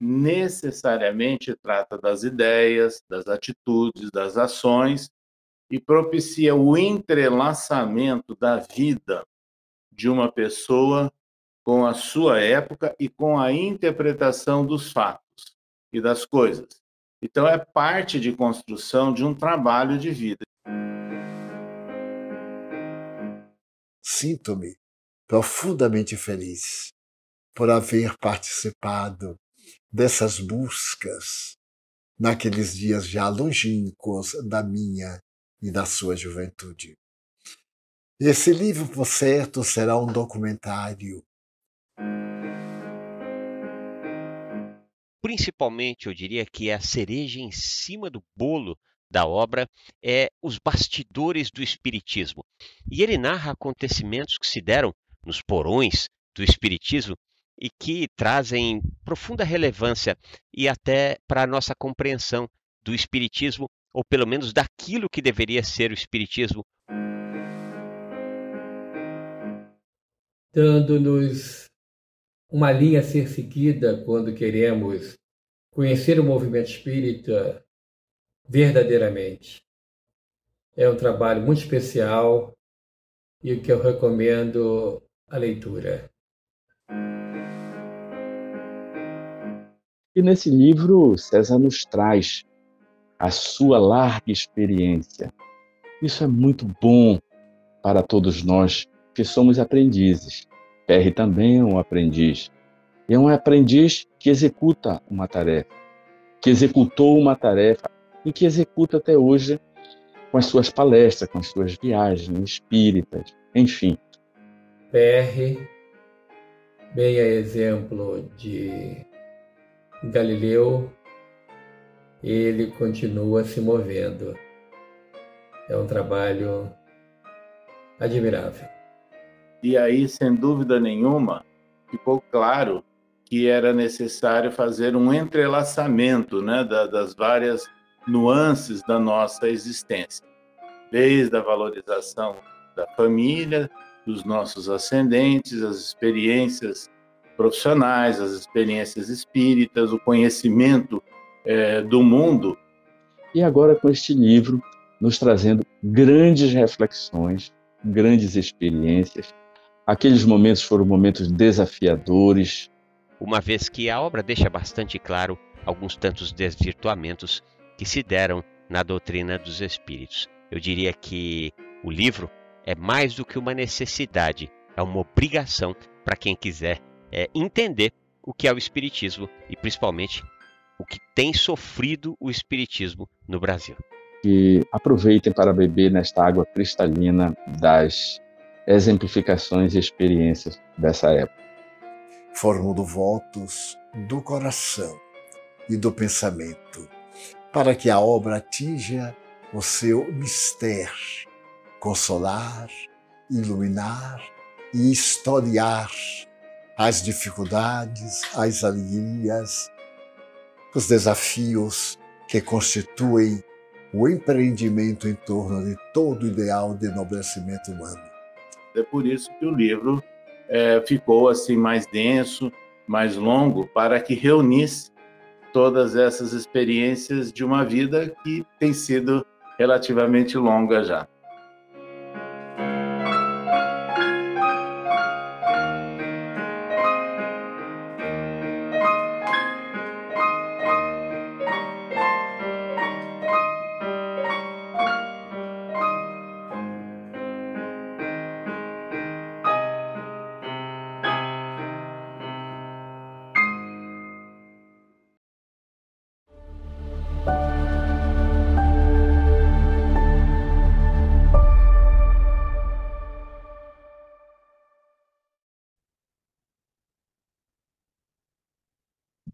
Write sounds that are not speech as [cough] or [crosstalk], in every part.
necessariamente trata das ideias, das atitudes, das ações e propicia o entrelaçamento da vida de uma pessoa com a sua época e com a interpretação dos fatos e das coisas. Então, é parte de construção de um trabalho de vida. Sinto-me profundamente feliz por haver participado dessas buscas naqueles dias já longínquos da minha e da sua juventude. Esse livro, por certo, será um documentário. Principalmente, eu diria que a cereja em cima do bolo da obra é os bastidores do espiritismo. E ele narra acontecimentos que se deram nos porões do espiritismo e que trazem profunda relevância e até para a nossa compreensão do espiritismo ou pelo menos daquilo que deveria ser o espiritismo. Dando-nos uma linha a ser seguida quando queremos conhecer o movimento espírita verdadeiramente. É um trabalho muito especial e que eu recomendo a leitura. E nesse livro, César nos traz a sua larga experiência. Isso é muito bom para todos nós que somos aprendizes. Perry também é um aprendiz. é um aprendiz que executa uma tarefa, que executou uma tarefa e que executa até hoje com as suas palestras, com as suas viagens espíritas, enfim. PR, bem a exemplo de Galileu, ele continua se movendo. É um trabalho admirável. E aí, sem dúvida nenhuma, ficou claro que era necessário fazer um entrelaçamento né, das várias nuances da nossa existência, desde a valorização da família, dos nossos ascendentes, as experiências profissionais, as experiências espíritas, o conhecimento é, do mundo. E agora com este livro, nos trazendo grandes reflexões, grandes experiências. Aqueles momentos foram momentos desafiadores. Uma vez que a obra deixa bastante claro alguns tantos desvirtuamentos que se deram na doutrina dos espíritos. Eu diria que o livro é mais do que uma necessidade, é uma obrigação para quem quiser é, entender o que é o espiritismo e principalmente o que tem sofrido o espiritismo no Brasil. E aproveitem para beber nesta água cristalina das exemplificações e experiências dessa época. Formulo votos do coração e do pensamento para que a obra atinja o seu mistério, consolar, iluminar e historiar as dificuldades, as alegrias, os desafios que constituem o empreendimento em torno de todo o ideal de enobrecimento humano. É por isso que o livro é, ficou assim mais denso, mais longo, para que reunisse todas essas experiências de uma vida que tem sido relativamente longa já.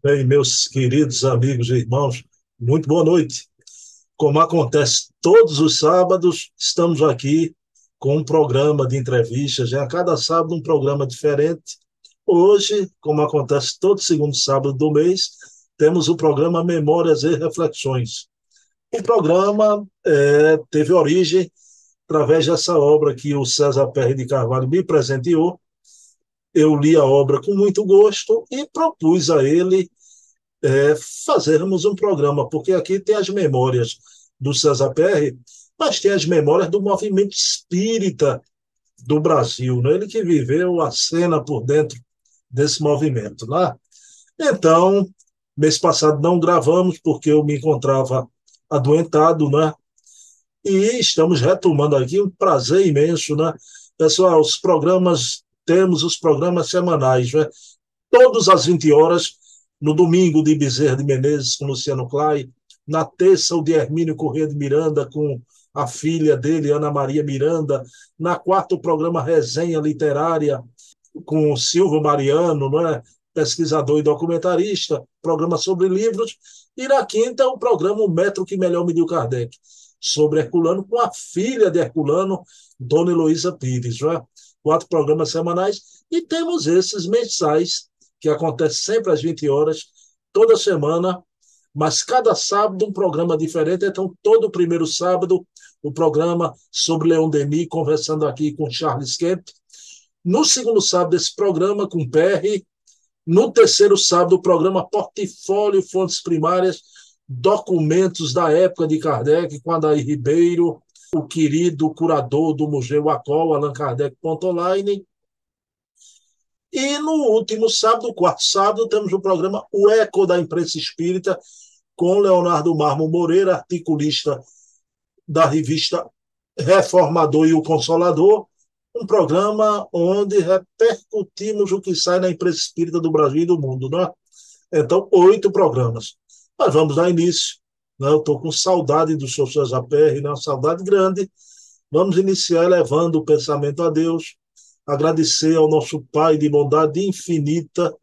Bem, meus queridos amigos e irmãos, muito boa noite. Como acontece todos os sábados, estamos aqui com um programa de entrevistas, já a cada sábado um programa diferente. Hoje, como acontece todo segundo sábado do mês, temos o programa Memórias e Reflexões. O programa é, teve origem através dessa obra que o César Perry de Carvalho me presenteou, eu li a obra com muito gosto e propus a ele é, fazermos um programa, porque aqui tem as memórias do César Perry, mas tem as memórias do movimento espírita do Brasil, né? ele que viveu a cena por dentro desse movimento. Né? Então, mês passado não gravamos porque eu me encontrava adoentado, né? E estamos retomando aqui, um prazer imenso, né? Pessoal, os programas, temos os programas semanais, né? Todas as 20 horas, no domingo de Bezerra de Menezes com Luciano Clay, na terça o de Hermínio Corrêa de Miranda com a filha dele, Ana Maria Miranda, na quarta o programa Resenha Literária com Silvio Mariano, não é? pesquisador e documentarista, programa sobre livros, e na quinta o programa O Metro que Melhor Mediu Kardec, sobre Herculano, com a filha de Herculano, Dona Heloísa Pires. Não é? Quatro programas semanais, e temos esses mensais que acontece sempre às 20 horas, toda semana, mas cada sábado um programa diferente. Então, todo primeiro sábado, o programa sobre Leon Denis, conversando aqui com Charles Kemp. No segundo sábado, esse programa com Perry. No terceiro sábado, o programa Portfólio Fontes Primárias, documentos da época de Kardec, com Adair Ribeiro, o querido curador do Museu Acol, Allan Kardec Online. E no último sábado, quarto sábado, temos o programa O Eco da Imprensa Espírita, com Leonardo Marmo Moreira, articulista da revista Reformador e o Consolador, um programa onde repercutimos o que sai na imprensa espírita do Brasil e do mundo. Né? Então, oito programas. Mas vamos dar início. Né? Eu estou com saudade do Sr. César Perry, né? uma saudade grande. Vamos iniciar elevando o pensamento a Deus, agradecer ao nosso Pai de bondade infinita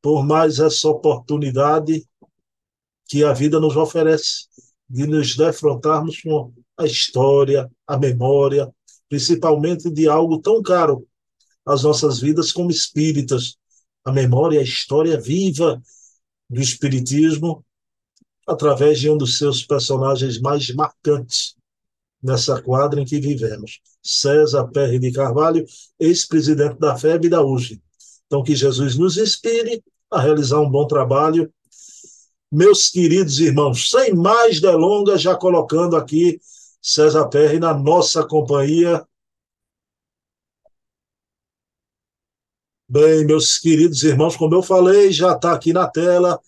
por mais essa oportunidade que a vida nos oferece de nos defrontarmos com a história, a memória, principalmente de algo tão caro às nossas vidas como espíritas, a memória, a história viva do espiritismo através de um dos seus personagens mais marcantes, nessa quadra em que vivemos. César Perry de Carvalho, ex-presidente da FEB e da UGE. Então, que Jesus nos inspire a realizar um bom trabalho. Meus queridos irmãos, sem mais delongas, já colocando aqui César Perry na nossa companhia. Bem, meus queridos irmãos, como eu falei, já está aqui na tela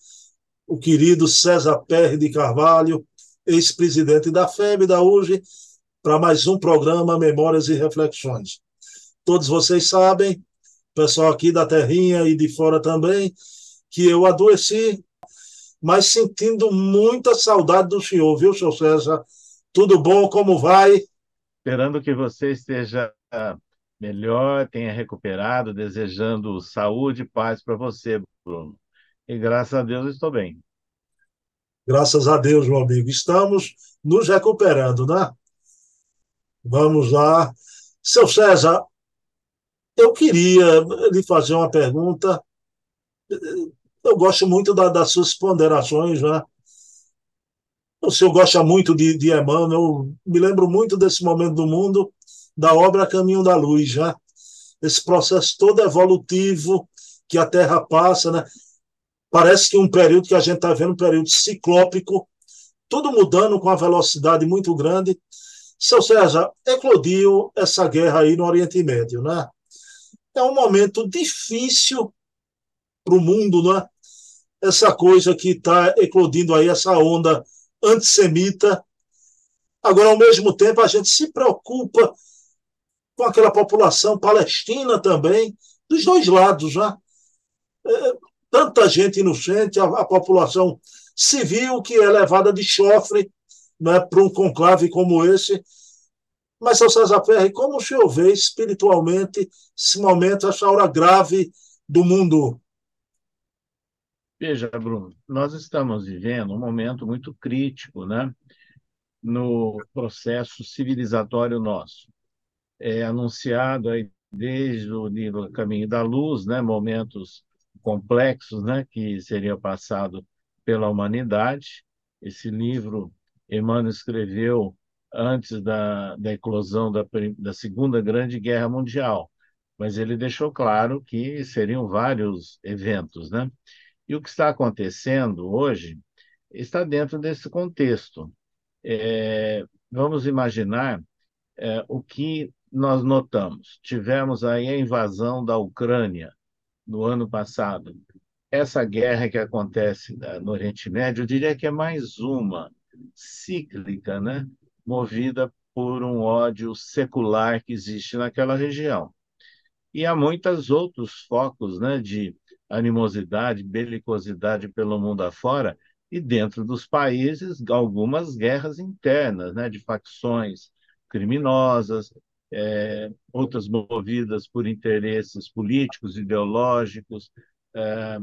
o querido César Perry de Carvalho, ex-presidente da FEB da UGE, para mais um programa Memórias e Reflexões. Todos vocês sabem, pessoal aqui da Terrinha e de fora também, que eu adoeci, mas sentindo muita saudade do senhor, viu, senhor César? Tudo bom? Como vai? Esperando que você esteja melhor, tenha recuperado, desejando saúde e paz para você, Bruno. E graças a Deus estou bem. Graças a Deus, meu amigo. Estamos nos recuperando, né? Vamos lá. Seu César, eu queria lhe fazer uma pergunta. Eu gosto muito da, das suas ponderações, né? O senhor gosta muito de, de Emmanuel, eu me lembro muito desse momento do mundo, da obra Caminho da Luz, né? Esse processo todo evolutivo que a Terra passa, né? Parece que um período que a gente está vendo, um período ciclópico, tudo mudando com uma velocidade muito grande, seu César, eclodiu essa guerra aí no Oriente Médio, né? É um momento difícil para o mundo, né? Essa coisa que está eclodindo aí, essa onda antissemita. Agora, ao mesmo tempo, a gente se preocupa com aquela população palestina também, dos dois lados, né? Tanta gente inocente, a, a população civil que é levada de chofre né, para um conclave como esse. Mas, seu César Ferri, como o senhor vê espiritualmente esse momento, essa hora grave do mundo? Veja, Bruno, nós estamos vivendo um momento muito crítico né, no processo civilizatório nosso. É anunciado aí desde o caminho da luz, né, momentos complexos né, que seriam passados pela humanidade. Esse livro Emmanuel escreveu antes da, da eclosão da, da Segunda Grande Guerra Mundial, mas ele deixou claro que seriam vários eventos, né? E o que está acontecendo hoje está dentro desse contexto. É, vamos imaginar é, o que nós notamos. Tivemos aí a invasão da Ucrânia no ano passado. Essa guerra que acontece no Oriente Médio, eu diria que é mais uma cíclica, né? movida por um ódio secular que existe naquela região. E há muitos outros focos né, de animosidade, belicosidade pelo mundo afora, e dentro dos países, algumas guerras internas, né, de facções criminosas, é, outras movidas por interesses políticos, ideológicos, é,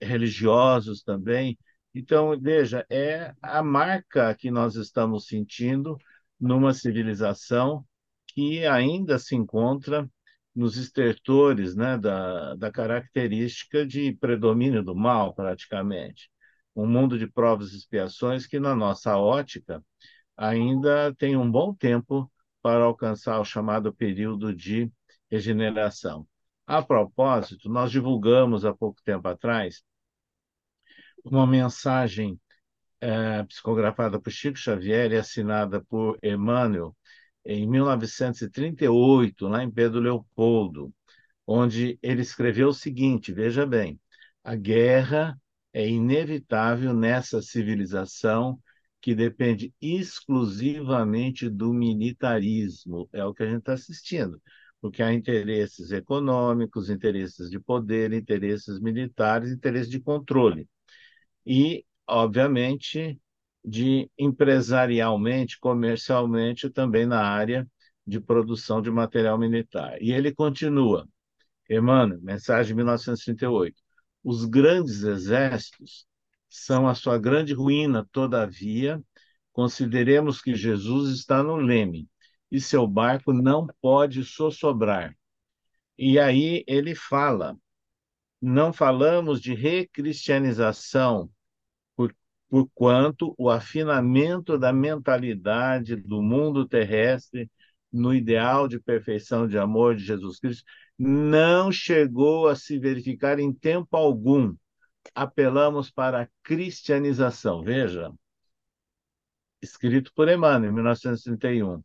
religiosos também. Então, veja, é a marca que nós estamos sentindo numa civilização que ainda se encontra nos estertores né, da, da característica de predomínio do mal, praticamente. Um mundo de provas e expiações que, na nossa ótica, ainda tem um bom tempo para alcançar o chamado período de regeneração. A propósito, nós divulgamos há pouco tempo atrás uma mensagem é, psicografada por Chico Xavier e assinada por Emmanuel em 1938, lá em Pedro Leopoldo, onde ele escreveu o seguinte: veja bem, a guerra é inevitável nessa civilização que depende exclusivamente do militarismo. É o que a gente está assistindo, porque há interesses econômicos, interesses de poder, interesses militares, interesses de controle. E, obviamente, de empresarialmente, comercialmente, também na área de produção de material militar. E ele continua, Emmanuel, mensagem de 1938. Os grandes exércitos são a sua grande ruína, todavia, consideremos que Jesus está no leme e seu barco não pode sossobrar. E aí ele fala: não falamos de recristianização, por, quanto o afinamento da mentalidade do mundo terrestre no ideal de perfeição de amor de Jesus Cristo não chegou a se verificar em tempo algum apelamos para a cristianização. Veja, escrito por Emmanuel, em 1931.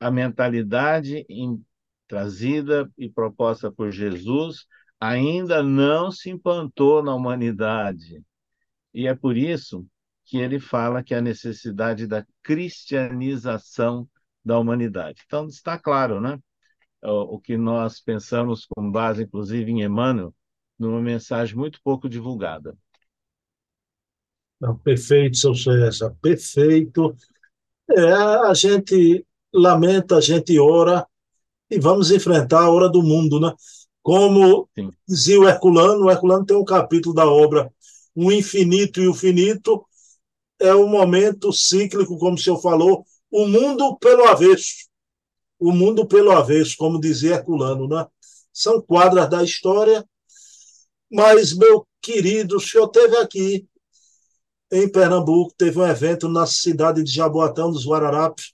A mentalidade em, trazida e proposta por Jesus ainda não se implantou na humanidade. E é por isso que ele fala que a necessidade da cristianização da humanidade. Então, está claro, né? O, o que nós pensamos com base, inclusive, em Emmanuel, numa mensagem muito pouco divulgada. Não, perfeito, seu César, perfeito. É, a gente lamenta, a gente ora e vamos enfrentar a hora do mundo, né? Como Sim. dizia o Herculano, o Herculano tem um capítulo da obra O Infinito e o Finito, é o um momento cíclico, como o senhor falou, o mundo pelo avesso. O mundo pelo avesso, como dizia Herculano, né? São quadras da história mas, meu querido, o senhor teve aqui em Pernambuco, teve um evento na cidade de Jaboatão dos Guararapes,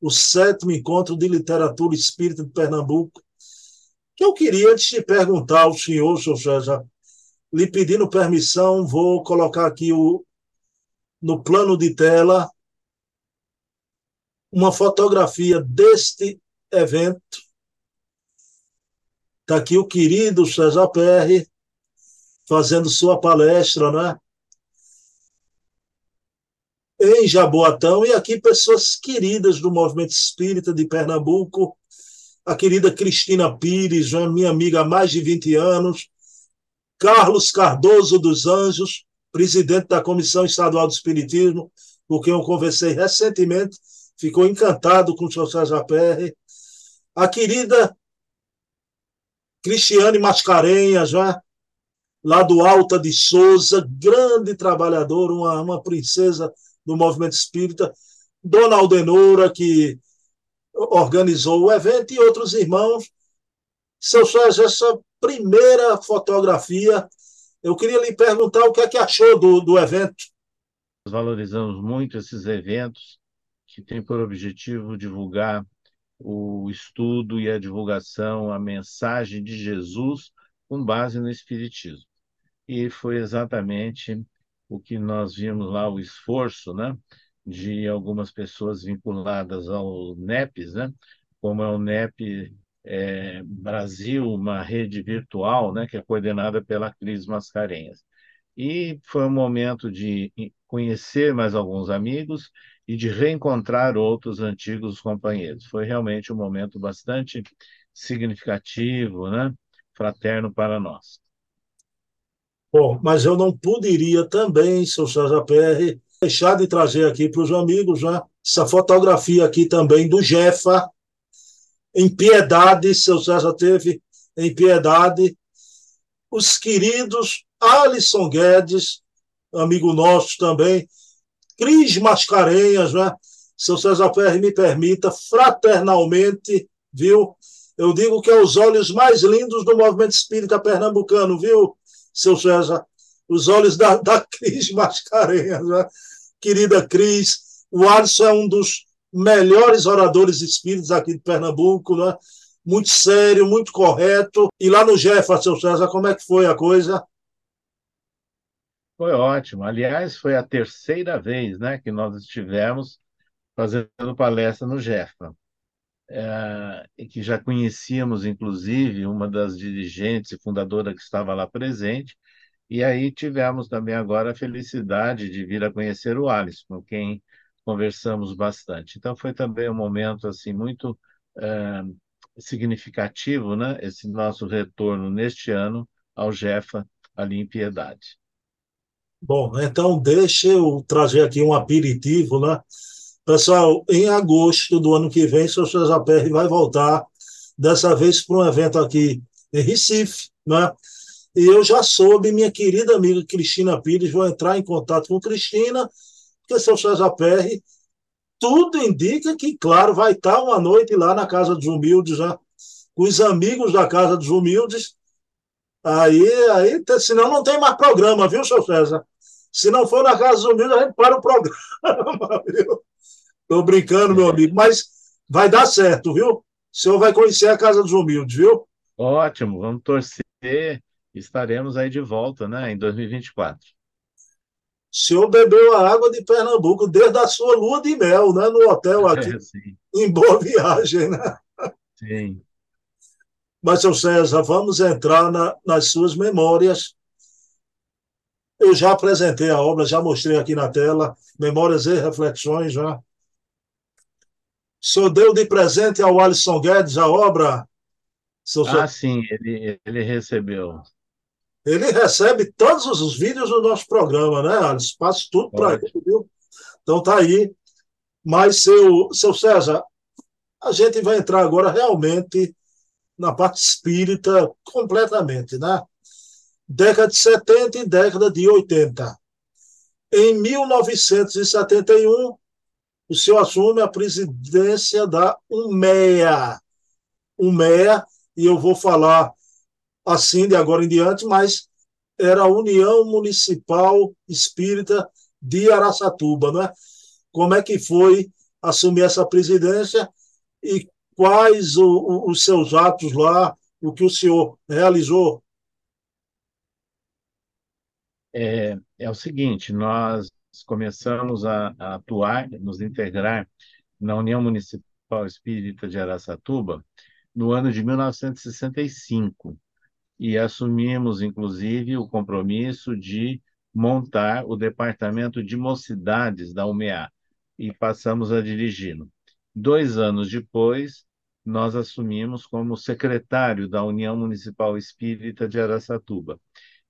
o sétimo encontro de literatura espírita de Pernambuco, que eu queria, antes de perguntar ao senhor, senhor César, lhe pedindo permissão, vou colocar aqui o, no plano de tela uma fotografia deste evento. Está aqui o querido César Perry, fazendo sua palestra, né? Em Jaboatão, e aqui pessoas queridas do movimento espírita de Pernambuco, a querida Cristina Pires, minha amiga há mais de 20 anos, Carlos Cardoso dos Anjos, presidente da Comissão Estadual do Espiritismo, com quem eu conversei recentemente, ficou encantado com o. César Perry. A querida Cristiane Mascarenhas, já, lá do Alta de Souza, grande trabalhadora, uma, uma princesa do movimento espírita, Dona Aldenora, que organizou o evento, e outros irmãos. Seu Sérgio, essa primeira fotografia, eu queria lhe perguntar o que é que achou do, do evento. Valorizamos muito esses eventos que têm por objetivo divulgar o estudo e a divulgação, a mensagem de Jesus com base no Espiritismo. E foi exatamente o que nós vimos lá, o esforço né, de algumas pessoas vinculadas ao NEPs, né, como é o NEP é, Brasil, uma rede virtual né, que é coordenada pela Cris Mascarenhas. E foi um momento de conhecer mais alguns amigos e de reencontrar outros antigos companheiros. Foi realmente um momento bastante significativo, né? fraterno para nós. Bom, mas eu não poderia também, seu César PR, deixar de trazer aqui para os amigos né, essa fotografia aqui também do Jefa, em Piedade, seu César teve em Piedade, os queridos Alisson Guedes, amigo nosso também, Cris Mascarenhas, né? Seu César PR me permita, fraternalmente, viu? Eu digo que é os olhos mais lindos do movimento espírita pernambucano, viu, seu César? Os olhos da, da Cris Mascarenhas, né? Querida Cris, o Alisson é um dos melhores oradores espíritas aqui de Pernambuco, né? Muito sério, muito correto. E lá no Jefferson, seu César, como é que foi a coisa? Foi ótimo. Aliás, foi a terceira vez né, que nós estivemos fazendo palestra no Jeffa. É, que já conhecíamos, inclusive, uma das dirigentes e fundadora que estava lá presente, e aí tivemos também agora a felicidade de vir a conhecer o Alisson, com quem conversamos bastante. Então foi também um momento assim muito é, significativo, né? Esse nosso retorno neste ano ao Jefa ali em Piedade. Bom, então deixa eu trazer aqui um aperitivo, né? Pessoal, em agosto do ano que vem, o César Perry vai voltar, dessa vez para um evento aqui em Recife, né? E eu já soube, minha querida amiga Cristina Pires, vou entrar em contato com Cristina, porque seu César Perry, tudo indica que, claro, vai estar uma noite lá na Casa dos Humildes, né? com os amigos da Casa dos Humildes. Aí, aí, senão não tem mais programa, viu, seu César? Se não for na Casa dos Humildes, a gente para o programa, [laughs] viu? Estou brincando, meu amigo, mas vai dar certo, viu? O senhor vai conhecer a Casa dos Humildes, viu? Ótimo, vamos torcer. Estaremos aí de volta, né, em 2024. O senhor bebeu a água de Pernambuco desde a sua lua de mel, né, no hotel [laughs] aqui, é, em Boa Viagem, né? Sim. Mas, seu César, vamos entrar na, nas suas memórias eu já apresentei a obra, já mostrei aqui na tela, Memórias e Reflexões, já. O senhor deu de presente ao Alisson Guedes a obra? ah, sim, ele, ele recebeu. Ele recebe todos os vídeos do nosso programa, né, Alisson? Passo tudo para ele, viu? Então tá aí. Mas, seu, seu César, a gente vai entrar agora realmente na parte espírita completamente, né? década de 70 e década de 80. Em 1971, o senhor assume a presidência da UMEA. UMEA, e eu vou falar assim de agora em diante, mas era a União Municipal Espírita de Araçatuba, não é? Como é que foi assumir essa presidência e quais o, o, os seus atos lá, o que o senhor realizou é, é o seguinte: nós começamos a, a atuar, nos integrar na União Municipal Espírita de Araçatuba no ano de 1965 e assumimos, inclusive, o compromisso de montar o Departamento de Mocidades da UMEA e passamos a dirigi-lo. Dois anos depois, nós assumimos como secretário da União Municipal Espírita de Araçatuba.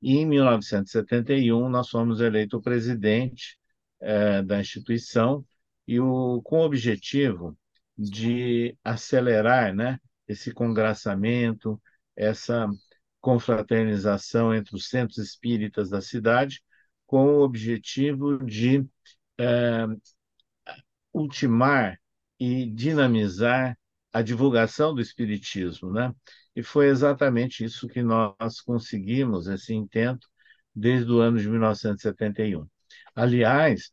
E em 1971 nós fomos eleitos presidente eh, da instituição e o, com o objetivo de acelerar né, esse congraçamento, essa confraternização entre os centros espíritas da cidade, com o objetivo de eh, ultimar e dinamizar a divulgação do espiritismo, né? E foi exatamente isso que nós conseguimos, esse intento, desde o ano de 1971. Aliás,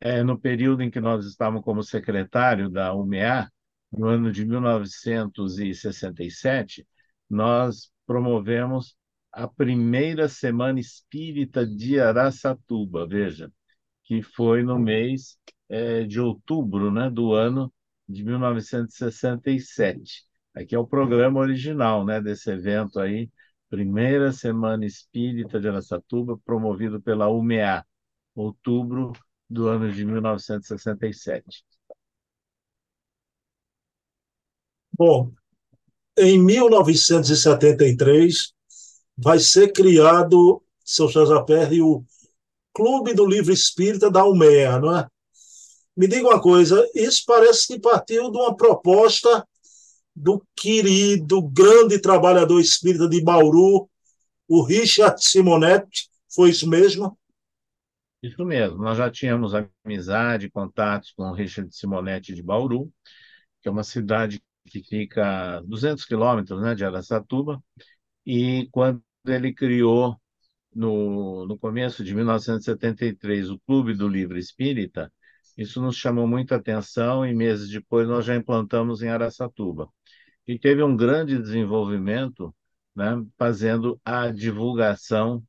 é, no período em que nós estávamos como secretário da UMEA, no ano de 1967, nós promovemos a primeira Semana Espírita de Araçatuba, veja, que foi no mês é, de outubro né, do ano de 1967. Aqui é o programa original né, desse evento aí, Primeira Semana Espírita de Araçatuba, promovido pela UMEA, outubro do ano de 1967. Bom, em 1973, vai ser criado, seu César Perry, o Clube do Livro Espírita da UMEA, não é? Me diga uma coisa, isso parece que partiu de uma proposta do querido, grande trabalhador espírita de Bauru, o Richard Simonetti, foi isso mesmo? Isso mesmo, nós já tínhamos amizade, contatos com o Richard Simonetti de Bauru, que é uma cidade que fica a 200 quilômetros né, de Araçatuba, e quando ele criou, no, no começo de 1973, o Clube do Livro Espírita, isso nos chamou muita atenção e meses depois nós já implantamos em Araçatuba. E teve um grande desenvolvimento né, fazendo a divulgação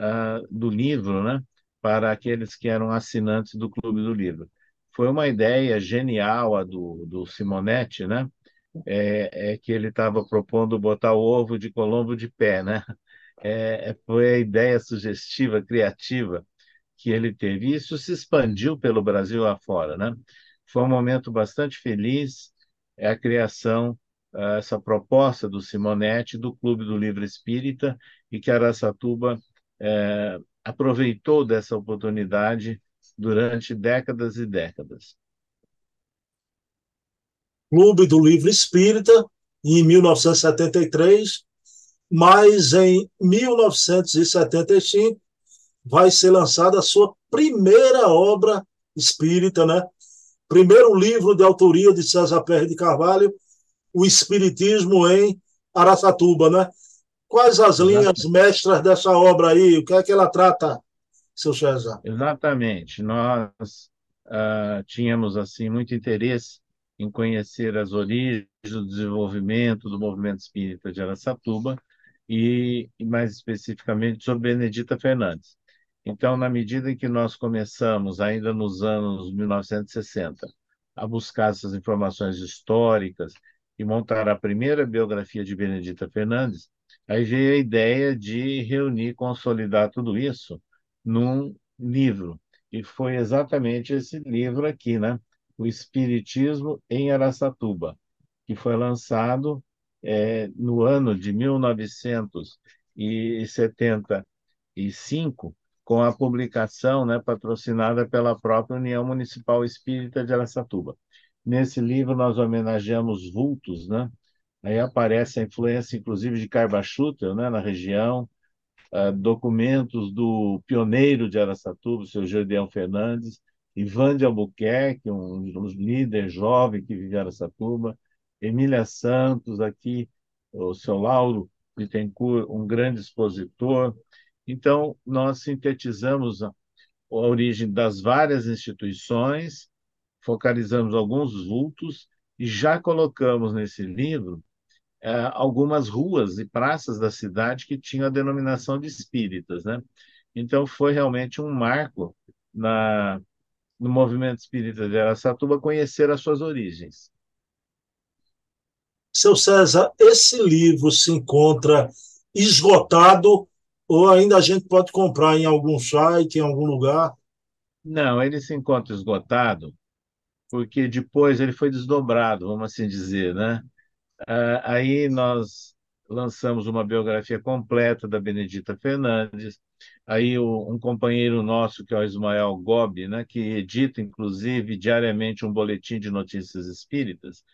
uh, do livro né, para aqueles que eram assinantes do Clube do Livro. Foi uma ideia genial a do, do Simonetti, né? É, é que ele estava propondo botar o ovo de Colombo de pé, né? É, é, foi a ideia sugestiva, criativa que ele teve. Isso se expandiu pelo Brasil afora, né? Foi um momento bastante feliz, é a criação, essa proposta do Simonetti, do Clube do Livro Espírita, e que Araçatuba é, aproveitou dessa oportunidade durante décadas e décadas. Clube do Livro Espírita, em 1973, mas em 1975 vai ser lançada a sua primeira obra espírita, né? Primeiro livro de autoria de César Pérez de Carvalho, O Espiritismo em Araçatuba, né? Quais as linhas mestras dessa obra aí? O que é que ela trata, seu César? Exatamente. Nós uh, tínhamos assim muito interesse em conhecer as origens do desenvolvimento do movimento espírita de Araçatuba e, e mais especificamente sobre Benedita Fernandes. Então, na medida em que nós começamos, ainda nos anos 1960, a buscar essas informações históricas e montar a primeira biografia de Benedita Fernandes, aí veio a ideia de reunir, consolidar tudo isso num livro. E foi exatamente esse livro aqui, né? O Espiritismo em Araçatuba, que foi lançado é, no ano de 1975 com a publicação né, patrocinada pela própria União Municipal Espírita de Aracatuba. Nesse livro nós homenageamos vultos, né? Aí aparece a influência, inclusive, de Carbachuta, né, na região, uh, documentos do pioneiro de Aracatuba, o seu Gedeão Fernandes, Ivan de Albuquerque, um, um líder jovem que vive em Aracatuba, Emília Santos, aqui, o seu Lauro Bittencourt, um grande expositor, então, nós sintetizamos a, a origem das várias instituições, focalizamos alguns vultos e já colocamos nesse livro é, algumas ruas e praças da cidade que tinham a denominação de espíritas, né? Então foi realmente um marco na, no movimento espírita de Aracatuba conhecer as suas origens. Seu César, esse livro se encontra esgotado ou ainda a gente pode comprar em algum site, em algum lugar? Não, ele se encontra esgotado porque depois ele foi desdobrado, vamos assim dizer, né? Ah, aí nós lançamos uma biografia completa da Benedita Fernandes. Aí um companheiro nosso, que é o Ismael Gobi, né, que edita, inclusive, diariamente um boletim de notícias espíritas,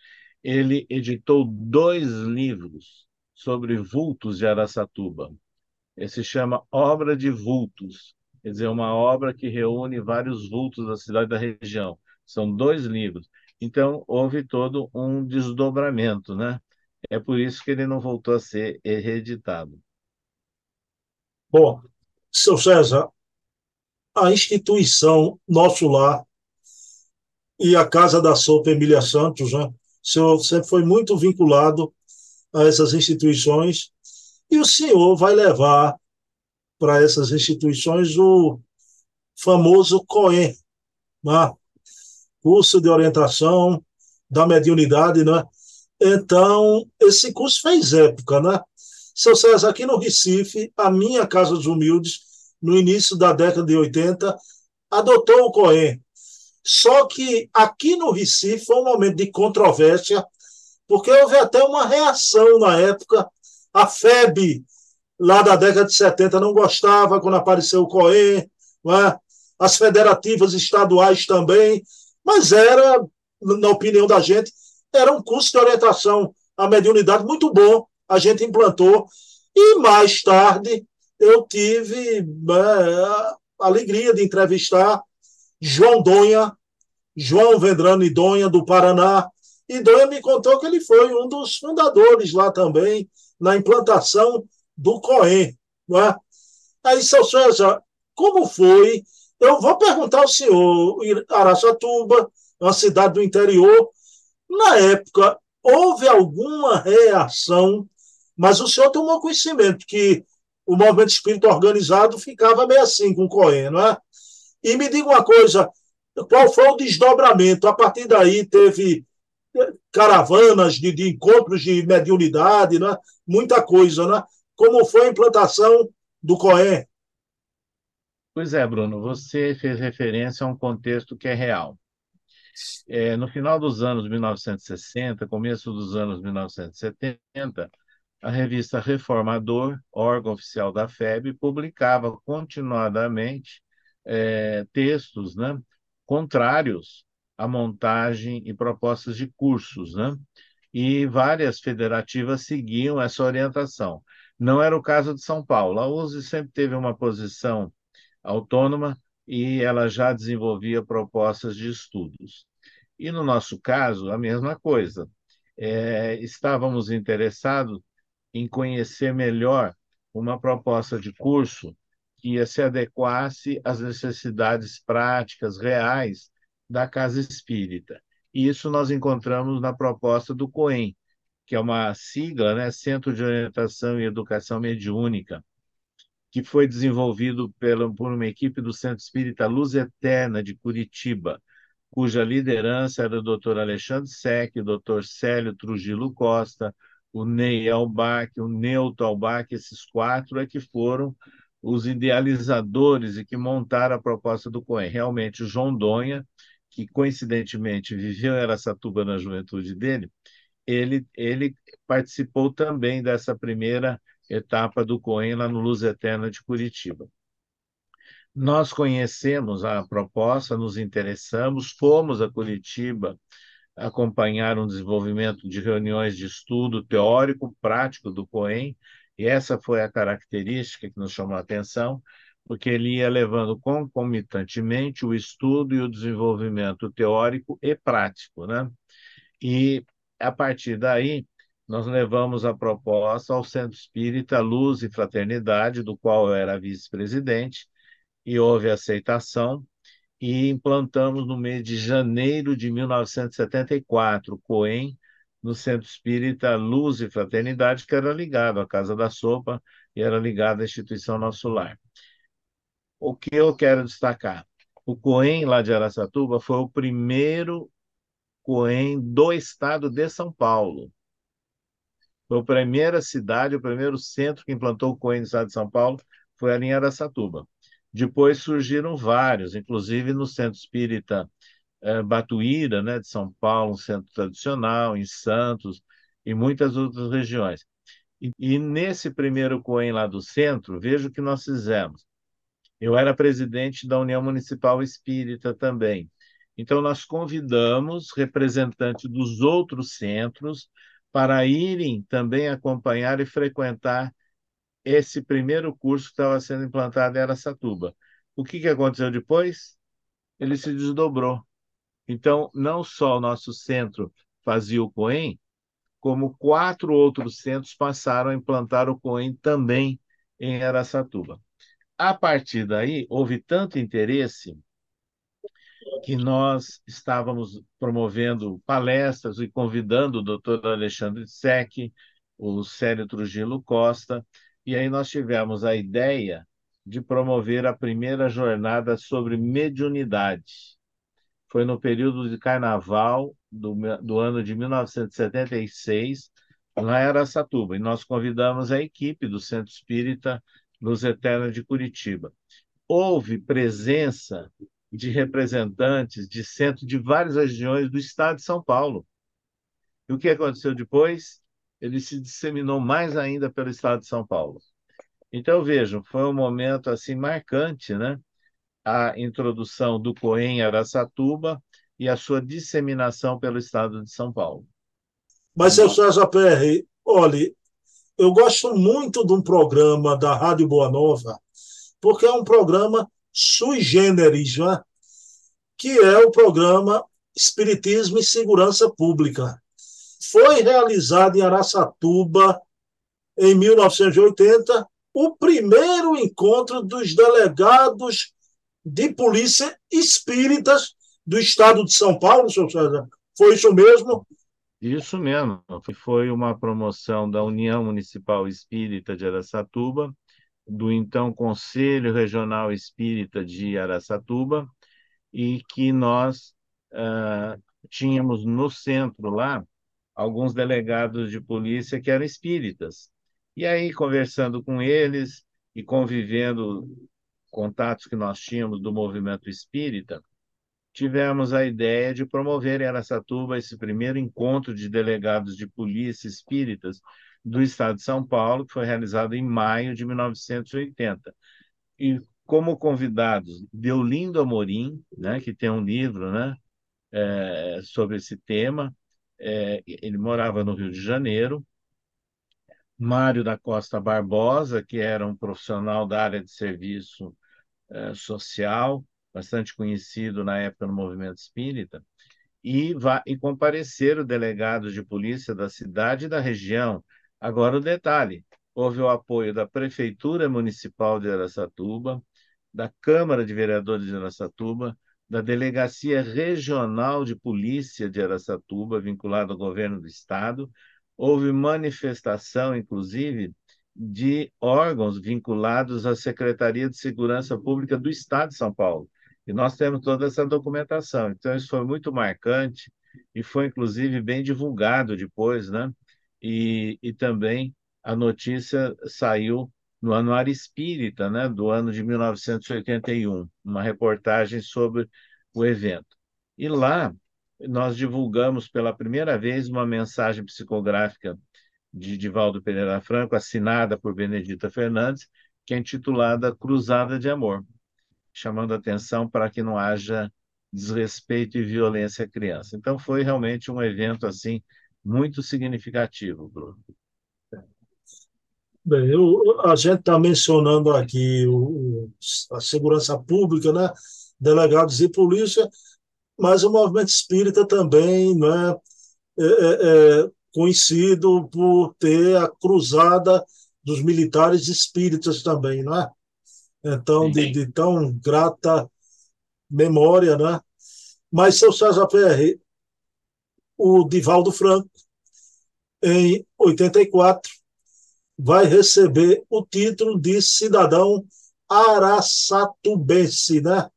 ele editou dois livros sobre vultos de Araçatuba se chama Obra de Vultos, quer dizer, uma obra que reúne vários vultos da cidade da região. São dois livros. Então, houve todo um desdobramento, né? É por isso que ele não voltou a ser reeditado. Bom, seu César, a instituição Nosso Lar e a Casa da Sopa Emília Santos, né? O senhor sempre foi muito vinculado a essas instituições E o senhor vai levar para essas instituições o famoso COEM, né? Curso de orientação da mediunidade, né? Então, esse curso fez época, né? Seu César, aqui no Recife, a minha Casa dos Humildes, no início da década de 80, adotou o COEM. Só que aqui no Recife foi um momento de controvérsia, porque houve até uma reação na época. A FEB, lá da década de 70, não gostava quando apareceu o COEM, é? as federativas estaduais também, mas era, na opinião da gente, era um curso de orientação à mediunidade muito bom, a gente implantou, e mais tarde eu tive é, a alegria de entrevistar João Donha, João Vendrano Donha, do Paraná, e Donha me contou que ele foi um dos fundadores lá também, na implantação do COEM. Não é? Aí, seu César, como foi? Eu vou perguntar ao senhor, Araçatuba, uma cidade do interior, na época, houve alguma reação, mas o senhor tomou conhecimento que o movimento espírita organizado ficava meio assim com o COEN, não é? E me diga uma coisa, qual foi o desdobramento? A partir daí teve caravanas de, de encontros de mediunidade, né? muita coisa. Né? Como foi a implantação do COEN? Pois é, Bruno, você fez referência a um contexto que é real. É, no final dos anos 1960, começo dos anos 1970, a revista Reformador, órgão oficial da FEB, publicava continuadamente é, textos né, contrários à montagem e propostas de cursos, né? E várias federativas seguiam essa orientação. Não era o caso de São Paulo. A USE sempre teve uma posição autônoma e ela já desenvolvia propostas de estudos. E no nosso caso, a mesma coisa. É, estávamos interessados em conhecer melhor uma proposta de curso que se adequasse às necessidades práticas reais da casa espírita. E isso nós encontramos na proposta do COEM, que é uma sigla, né, Centro de Orientação e Educação Mediúnica, que foi desenvolvido pela, por uma equipe do Centro Espírita Luz Eterna de Curitiba, cuja liderança era o Dr. Alexandre Sec, o Dr. Célio Trujillo Costa, o Ney Albach, o Neuto Albach, esses quatro é que foram os idealizadores e que montaram a proposta do COEM. Realmente, o João Donha, que coincidentemente viveu em Aracatuba na juventude dele, ele, ele participou também dessa primeira etapa do COEM lá no Luz Eterna de Curitiba. Nós conhecemos a proposta, nos interessamos, fomos a Curitiba acompanhar um desenvolvimento de reuniões de estudo teórico, prático do COEM, e essa foi a característica que nos chamou a atenção, porque ele ia levando concomitantemente o estudo e o desenvolvimento teórico e prático, né? E a partir daí nós levamos a proposta ao Centro Espírita Luz e Fraternidade, do qual eu era vice-presidente, e houve aceitação e implantamos no mês de janeiro de 1974 o COEM no Centro Espírita Luz e Fraternidade, que era ligado à Casa da Sopa e era ligado à instituição Nosso Lar. O que eu quero destacar? O COEM lá de Aracatuba foi o primeiro COEM do estado de São Paulo. Foi a primeira cidade, o primeiro centro que implantou o COEM no estado de São Paulo, foi ali em Aracatuba. Depois surgiram vários, inclusive no Centro Espírita é, Batuíra, né, de São Paulo, um centro tradicional, em Santos e muitas outras regiões. E, e nesse primeiro COEM lá do centro, veja o que nós fizemos. Eu era presidente da União Municipal Espírita também. Então, nós convidamos representantes dos outros centros para irem também acompanhar e frequentar esse primeiro curso que estava sendo implantado em Aracatuba. O que, que aconteceu depois? Ele se desdobrou. Então, não só o nosso centro fazia o COEM, como quatro outros centros passaram a implantar o COEM também em Aracatuba. A partir daí, houve tanto interesse que nós estávamos promovendo palestras e convidando o doutor Alexandre Sec, o Célio Trujillo Costa, e aí nós tivemos a ideia de promover a primeira jornada sobre mediunidade. Foi no período de carnaval do, do ano de 1976, lá em Aracatuba, e nós convidamos a equipe do Centro Espírita Luz Eterna de Curitiba. Houve presença de representantes de centro de várias regiões do estado de São Paulo. E o que aconteceu depois? Ele se disseminou mais ainda pelo estado de São Paulo. Então, vejam, foi um momento assim marcante, né? A introdução do COEM Aracatuba e a sua disseminação pelo estado de São Paulo. Mas, seu César Perry, olhe, eu gosto muito de um programa da Rádio Boa Nova, porque é um programa sui generis, né? que é o programa Espiritismo e Segurança Pública. Foi realizado em Araçatuba em 1980 o primeiro encontro dos delegados de polícia espíritas do estado de São Paulo, senhor César. Foi isso mesmo? Isso mesmo. Foi uma promoção da União Municipal Espírita de Araçatuba, do então Conselho Regional Espírita de Araçatuba, e que nós uh, tínhamos no centro lá alguns delegados de polícia que eram espíritas. E aí, conversando com eles e convivendo contatos que nós tínhamos do movimento espírita, tivemos a ideia de promover em Aracatuba esse primeiro encontro de delegados de polícia espíritas do Estado de São Paulo, que foi realizado em maio de 1980. E como convidados, Deolindo Amorim, né, que tem um livro né, é, sobre esse tema, é, ele morava no Rio de Janeiro, Mário da Costa Barbosa, que era um profissional da área de serviço é, social, bastante conhecido na época no movimento espírita, e, e compareceram delegados de polícia da cidade e da região, Agora, o detalhe: houve o apoio da Prefeitura Municipal de Aracatuba, da Câmara de Vereadores de Aracatuba, da Delegacia Regional de Polícia de Aracatuba, vinculada ao governo do Estado. Houve manifestação, inclusive, de órgãos vinculados à Secretaria de Segurança Pública do Estado de São Paulo. E nós temos toda essa documentação. Então, isso foi muito marcante e foi, inclusive, bem divulgado depois, né? E, e também a notícia saiu no Anuário Espírita, né, do ano de 1981, uma reportagem sobre o evento. E lá nós divulgamos pela primeira vez uma mensagem psicográfica de Divaldo Pereira Franco, assinada por Benedita Fernandes, que é intitulada Cruzada de Amor, chamando atenção para que não haja desrespeito e violência à criança. Então foi realmente um evento assim muito significativo, Bruno. Bem, eu, a gente está mencionando aqui o, a segurança pública, né? delegados e polícia, mas o movimento espírita também né? é, é, é conhecido por ter a cruzada dos militares espíritas também, né? Então, de, de, tão grata memória, né? Mas, seu César Ferreira, o Divaldo Franco, em 84, vai receber o título de cidadão araçatubense, né?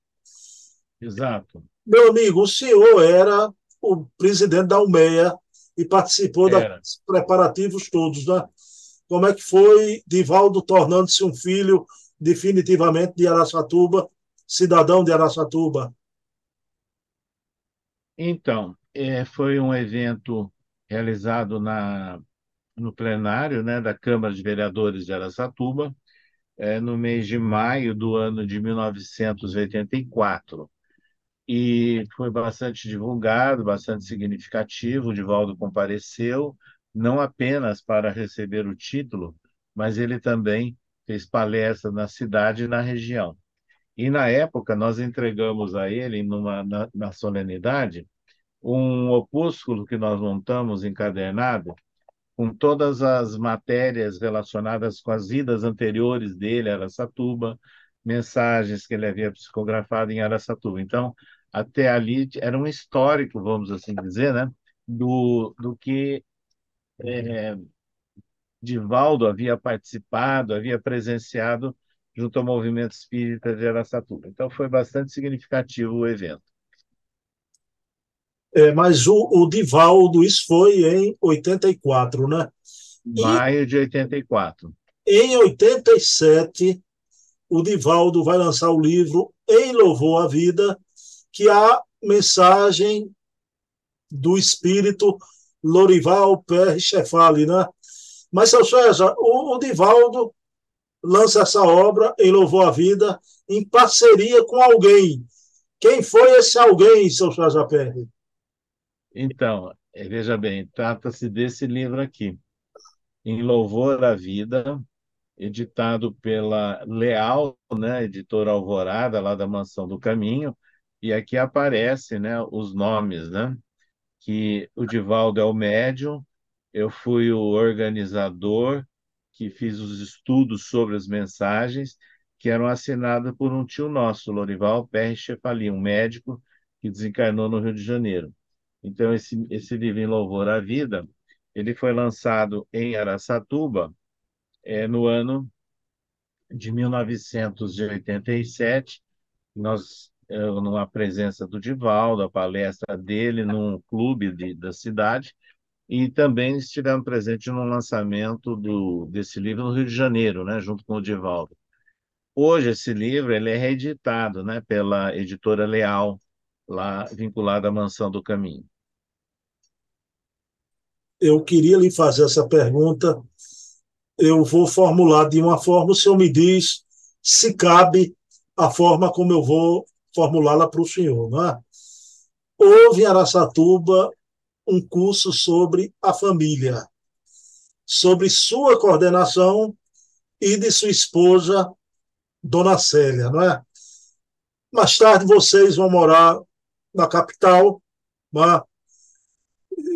Exato. Meu amigo, o senhor era o presidente da UMEA e participou era. dos preparativos todos, né? Como é que foi Divaldo tornando-se um filho definitivamente de Araçatuba, cidadão de Araçatuba? Então, é, foi um evento realizado na, no plenário né, da Câmara de Vereadores de Aracatuba, é, no mês de maio do ano de 1984. E foi bastante divulgado, bastante significativo. O Divaldo compareceu, não apenas para receber o título, mas ele também fez palestra na cidade e na região. E na época nós entregamos a ele, numa, na, na solenidade, um opúsculo que nós montamos encadernado com todas as matérias relacionadas com as vidas anteriores dele, Aracatuba, mensagens que ele havia psicografado em Aracatuba. Então, até ali era um histórico, vamos assim dizer, né, do, do que é, Divaldo havia participado, havia presenciado junto ao movimento espírita de Aracatuba. Então foi bastante significativo o evento. É, mas o, o Divaldo, isso foi em 84, né? Maio de 84. Em 87, o Divaldo vai lançar o livro Em Louvor à Vida, que a mensagem do espírito Lorival Perry Chefali, né? Mas, seu César, o, o Divaldo lança essa obra em Louvor à Vida em parceria com alguém. Quem foi esse alguém, seu César Perry? Então, eh, veja bem, trata-se desse livro aqui, Em Louvor à Vida, editado pela Leal, né, editora Alvorada, lá da Mansão do Caminho, e aqui aparece, né, os nomes, né, que o Divaldo é o médium, eu fui o organizador que fiz os estudos sobre as mensagens, que eram assinadas por um tio nosso, Lorival Perry Chefali, um médico que desencarnou no Rio de Janeiro. Então, esse, esse livro em Louvor à Vida, ele foi lançado em Araçatuba é, no ano de 1987. Nós, é, numa presença do Divaldo, a palestra dele num clube de, da cidade, e também estivemos presentes no lançamento do, desse livro no Rio de Janeiro, né, junto com o Divaldo. Hoje, esse livro ele é reeditado né, pela editora Leal, lá vinculada à Mansão do Caminho eu queria lhe fazer essa pergunta. Eu vou formular de uma forma, o senhor me diz se cabe a forma como eu vou formulá-la para o senhor. Não é? Houve em Araçatuba um curso sobre a família, sobre sua coordenação e de sua esposa, Dona Célia, não é? Mais tarde vocês vão morar na capital, não é?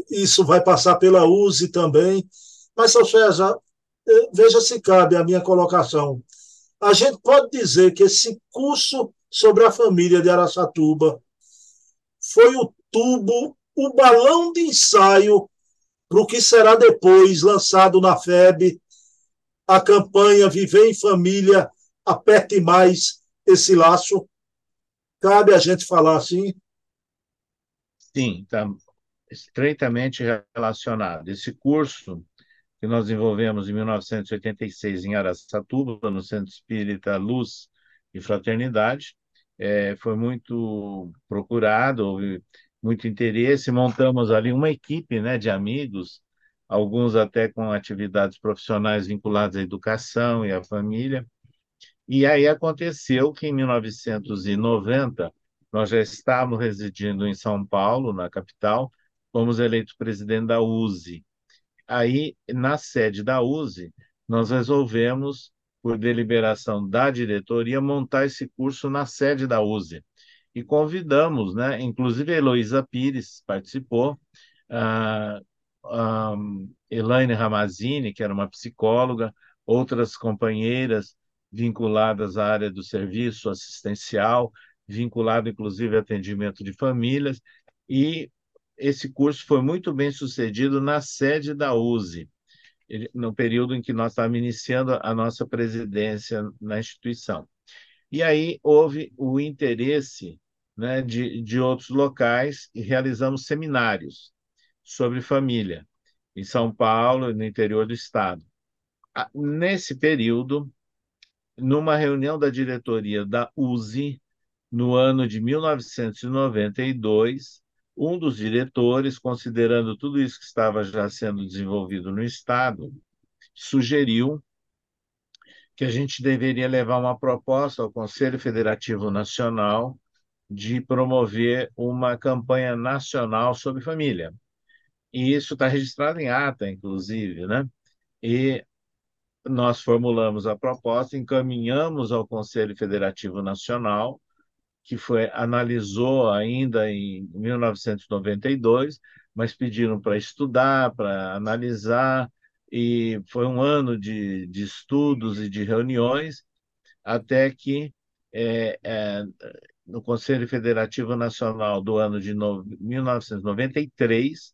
isso vai passar pela USE também. Mas, São César, eh, veja se cabe a minha colocação. A gente pode dizer que esse curso sobre a família de Araçatuba foi o tubo, o balão de ensaio para o que será depois lançado na FEB, a campanha Viver em Família, aperte mais esse laço. Cabe a gente falar assim? Sim, tá, estreitamente relacionado. Esse curso que nós desenvolvemos em 1986 em Araçatuba, no Centro Espírita Luz e Fraternidade, é, foi muito procurado, houve muito interesse, montamos ali uma equipe né, de amigos, alguns até com atividades profissionais vinculadas à educação e à família. E aí aconteceu que em 1990 nós já estávamos residindo em São Paulo, na capital, fomos eleitos presidente da USE. Aí, na sede da USE, nós resolvemos, por deliberação da diretoria, montar esse curso na sede da USE. E convidamos, né, inclusive a Heloísa Pires participou, a, a Elaine Ramazini, que era uma psicóloga, outras companheiras vinculadas à área do serviço assistencial, vinculado inclusive ao atendimento de famílias, e esse curso foi muito bem sucedido na sede da USE, no período em que nós estávamos iniciando a nossa presidência na instituição. E aí houve o interesse né, de, de outros locais e realizamos seminários sobre família em São Paulo e no interior do estado. Nesse período, numa reunião da diretoria da USE, no ano de 1992, um dos diretores, considerando tudo isso que estava já sendo desenvolvido no Estado, sugeriu que a gente deveria levar uma proposta ao Conselho Federativo Nacional de promover uma campanha nacional sobre família. E isso está registrado em ata, inclusive, né? E nós formulamos a proposta, encaminhamos ao Conselho Federativo Nacional, que foi analisou ainda em 1992, mas pediram para estudar, para analisar, e foi um ano de, de estudos e de reuniões, até que é, é, no Conselho Federativo Nacional do ano de no, 1993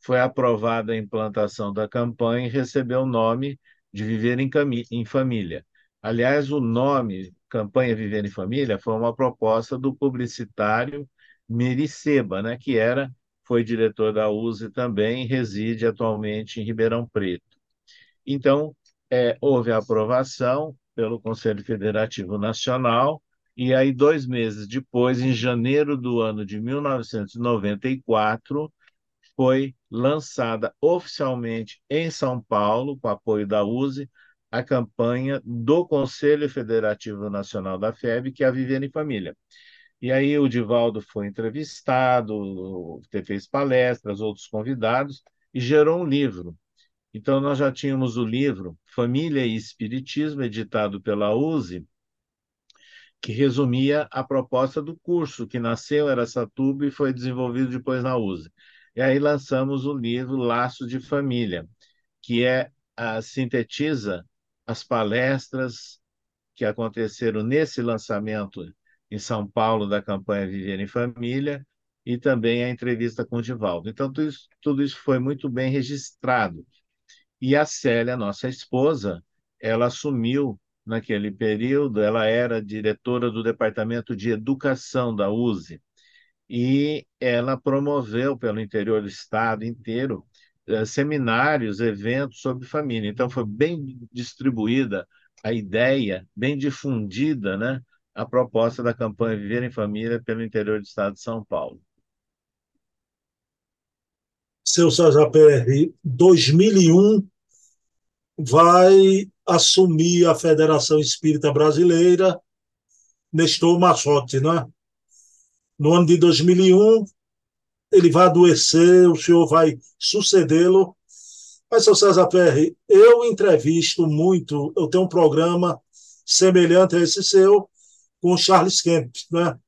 foi aprovada a implantação da campanha e recebeu o nome de Viver em, em Família. Aliás, o nome Campanha Viver em Família foi uma proposta do publicitário Mericeba, né, que era foi diretor da USE também reside atualmente em Ribeirão Preto. Então, é, houve a aprovação pelo Conselho Federativo Nacional, e aí, dois meses depois, em janeiro do ano de 1994, foi lançada oficialmente em São Paulo, com apoio da USE, a campanha do Conselho Federativo Nacional da FEB, que é a em Família. E aí o Divaldo foi entrevistado, fez palestras, outros convidados, e gerou um livro. Então, nós já tínhamos o livro Família e Espiritismo, editado pela USE, que resumia a proposta do curso, que nasceu em Aracatuba e foi desenvolvido depois na USE. E aí lançamos o livro Laço de Família, que é a, sintetiza as palestras que aconteceram nesse lançamento em São Paulo da campanha Viver em Família e também a entrevista com o Divaldo. Então, tudo isso, tudo isso foi muito bem registrado. E a Célia, nossa esposa, ela assumiu naquele período, ela era diretora do Departamento de Educação da USE e ela promoveu pelo interior do estado inteiro eh, seminários, eventos sobre família. Então foi bem distribuída a ideia, bem difundida, né, a proposta da campanha Viver em Família pelo interior do estado de São Paulo. Seu César PR, 2001 vai assumir a Federação Espírita Brasileira, Nestor Machotti, né? No ano de 2001, ele vai adoecer, o senhor vai sucedê-lo. Mas, seu César Ferri, eu entrevisto muito, eu tenho um programa semelhante a esse seu, com o Charles Kemp, né?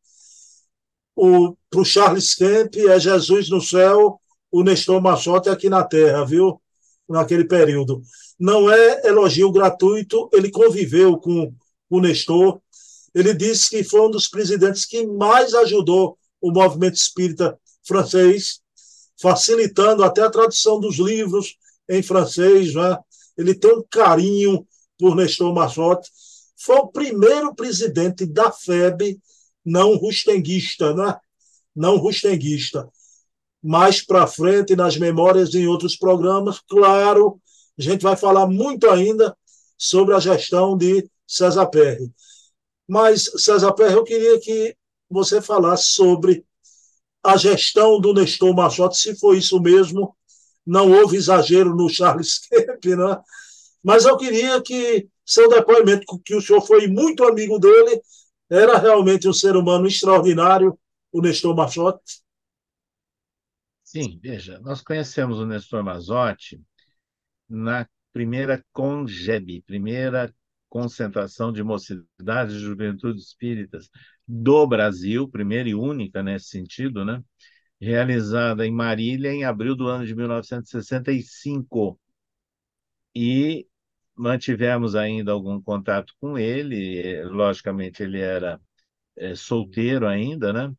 Para o Charles Kemp é Jesus no céu, o Nestor Machotti aqui na terra, viu? Naquele período. Não é elogio gratuito, ele conviveu com o Nestor, ele disse que foi um dos presidentes que mais ajudou o movimento espírita francês, facilitando até a tradução dos livros em francês. Né? Ele tem um carinho por Nestor Machotte. Foi o primeiro presidente da FEB não rustenguista, né? não rustenguista. Mais para frente, nas memórias em outros programas, claro, a gente vai falar muito ainda sobre a gestão de César Perry. Mas, César Perry, eu queria que você falasse sobre a gestão do Nestor Machado, se foi isso mesmo. Não houve exagero no Charles [laughs] Kemp, né? Mas eu queria que seu depoimento, que o senhor foi muito amigo dele, era realmente um ser humano extraordinário, o Nestor Machotti? Sim, veja, nós conhecemos o Nestor Mazotti na primeira CONGEB, primeira concentração de mocidades e juventude espíritas do Brasil, primeira e única nesse sentido, né? realizada em Marília em abril do ano de 1965. E mantivemos ainda algum contato com ele, logicamente ele era é, solteiro ainda, né?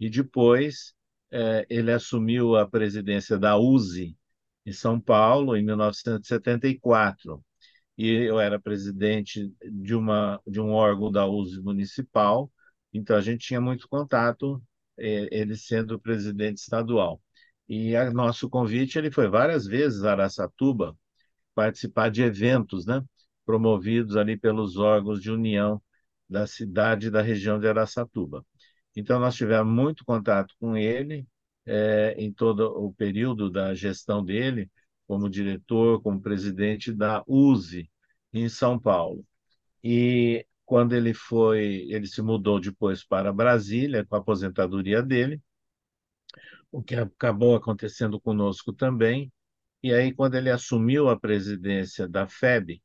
E depois é, ele assumiu a presidência da USE em São Paulo em 1974 e eu era presidente de, uma, de um órgão da USE municipal, então a gente tinha muito contato, eh, ele sendo presidente estadual. E a nosso convite, ele foi várias vezes a Araçatuba participar de eventos, né, promovidos ali pelos órgãos de união da cidade e da região de Araçatuba. Então nós tivemos muito contato com ele eh, em todo o período da gestão dele, como diretor, como presidente da USE em São Paulo. E quando ele foi, ele se mudou depois para Brasília com a aposentadoria dele, o que acabou acontecendo conosco também. E aí, quando ele assumiu a presidência da FEB,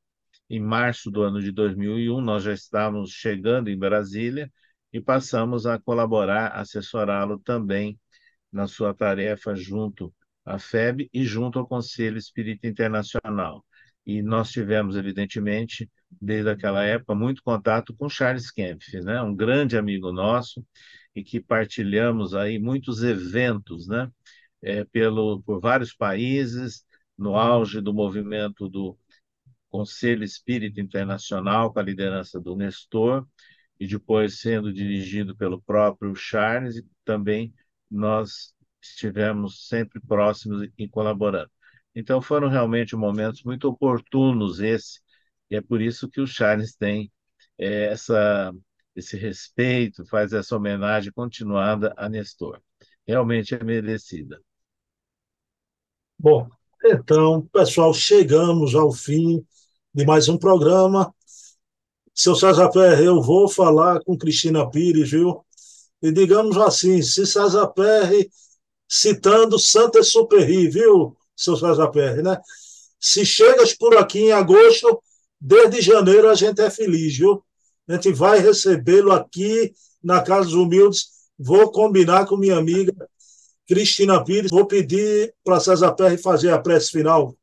em março do ano de 2001, nós já estávamos chegando em Brasília e passamos a colaborar, assessorá-lo também na sua tarefa junto à FEB e junto ao Conselho Espírita Internacional. E nós tivemos, evidentemente, desde aquela época, muito contato com Charles Kempf, né? um grande amigo nosso, e que partilhamos aí muitos eventos, né? é, pelo, por vários países, no auge do movimento do Conselho Espírita Internacional, com a liderança do Nestor, e depois sendo dirigido pelo próprio Charles, e também nós estivemos sempre próximos e colaborando. Então foram realmente momentos muito oportunos esse, e é por isso que o Charles tem é, essa, esse respeito, faz essa homenagem continuada a Nestor. Realmente é merecida. Bom, então, pessoal, chegamos ao fim de mais um programa. Seu César eu vou falar com Cristina Pires, viu? E digamos assim, se César citando Santa Superi, viu, seu César Pérez, né? Se chegas por aqui em agosto, desde janeiro a gente é feliz, viu? A gente vai recebê-lo aqui na Casa dos Humildes. Vou combinar com minha amiga Cristina Pires. Vou pedir para César Pérez fazer a prece final.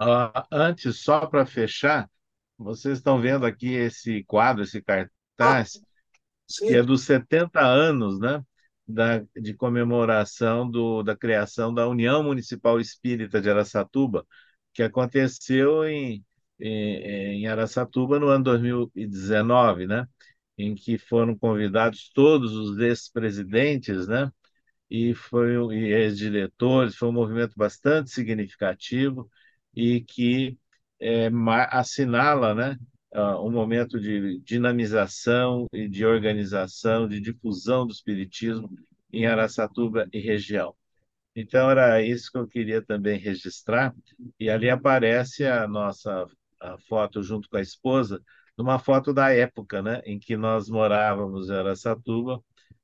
Uh, antes, só para fechar, vocês estão vendo aqui esse quadro, esse cartaz, ah, que é dos 70 anos né, da, de comemoração do, da criação da União Municipal Espírita de Araçatuba, que aconteceu em, em, em Araçatuba no ano 2019, né, em que foram convidados todos os ex-presidentes, né, e foi e ex-diretores, foi um movimento bastante significativo e que é, assinala né, um momento de dinamização e de organização, de difusão do espiritismo em Araçatuba e região. Então, era isso que eu queria também registrar. E ali aparece a nossa a foto junto com a esposa, numa foto da época né, em que nós morávamos em Araçatuba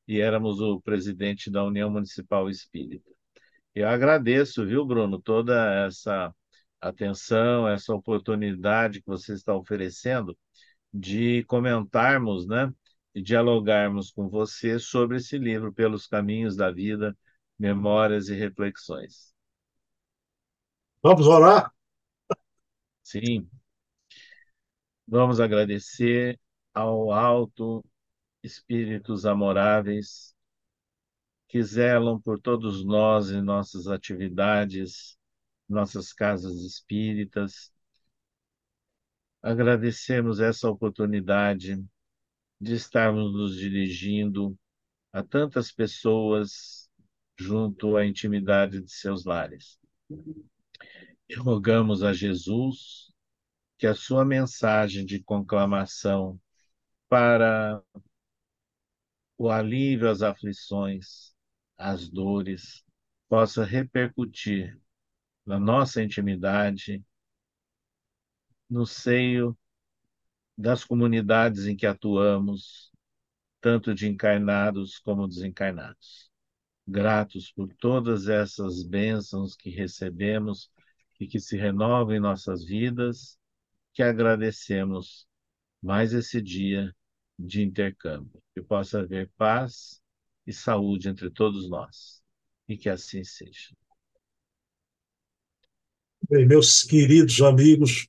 e éramos o presidente da União Municipal Espírita. Eu agradeço, viu, Bruno, toda essa atenção, essa oportunidade que você está oferecendo de comentarmos, né, e dialogarmos com você sobre esse livro, Pelos Caminhos da Vida, Memórias e Reflexões. Vamos orar? Sim. Vamos agradecer ao alto espíritos amoráveis que zelam por todos nós em nossas atividades, nossas casas espíritas. Agradecemos essa oportunidade de estarmos nos dirigindo a tantas pessoas junto à intimidade de seus lares. E rogamos a Jesus que a sua mensagem de conclamação para o alívio às aflições, às dores, possa repercutir na nossa intimidade, no seio das comunidades em que atuamos, tanto de encarnados como desencarnados. Gratos por todas essas bênçãos que recebemos e que se renovam em nossas vidas, que agradecemos mais esse dia de intercâmbio, que possa haver paz e saúde entre todos nós, e que assim seja. Bem, meus queridos amigos,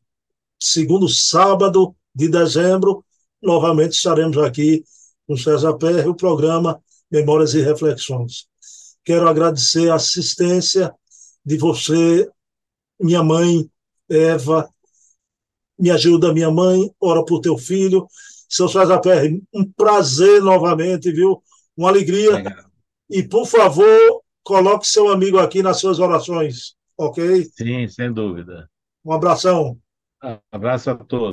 segundo sábado de dezembro, novamente estaremos aqui com César Pérez, o programa Memórias e Reflexões. Quero agradecer a assistência de você, minha mãe, Eva, me ajuda, minha mãe, ora por teu filho, seu César Pérez, um prazer novamente, viu? Uma alegria. Legal. E, por favor, coloque seu amigo aqui nas suas orações, ok? Sim, sem dúvida. Um abração. Abraço a todos.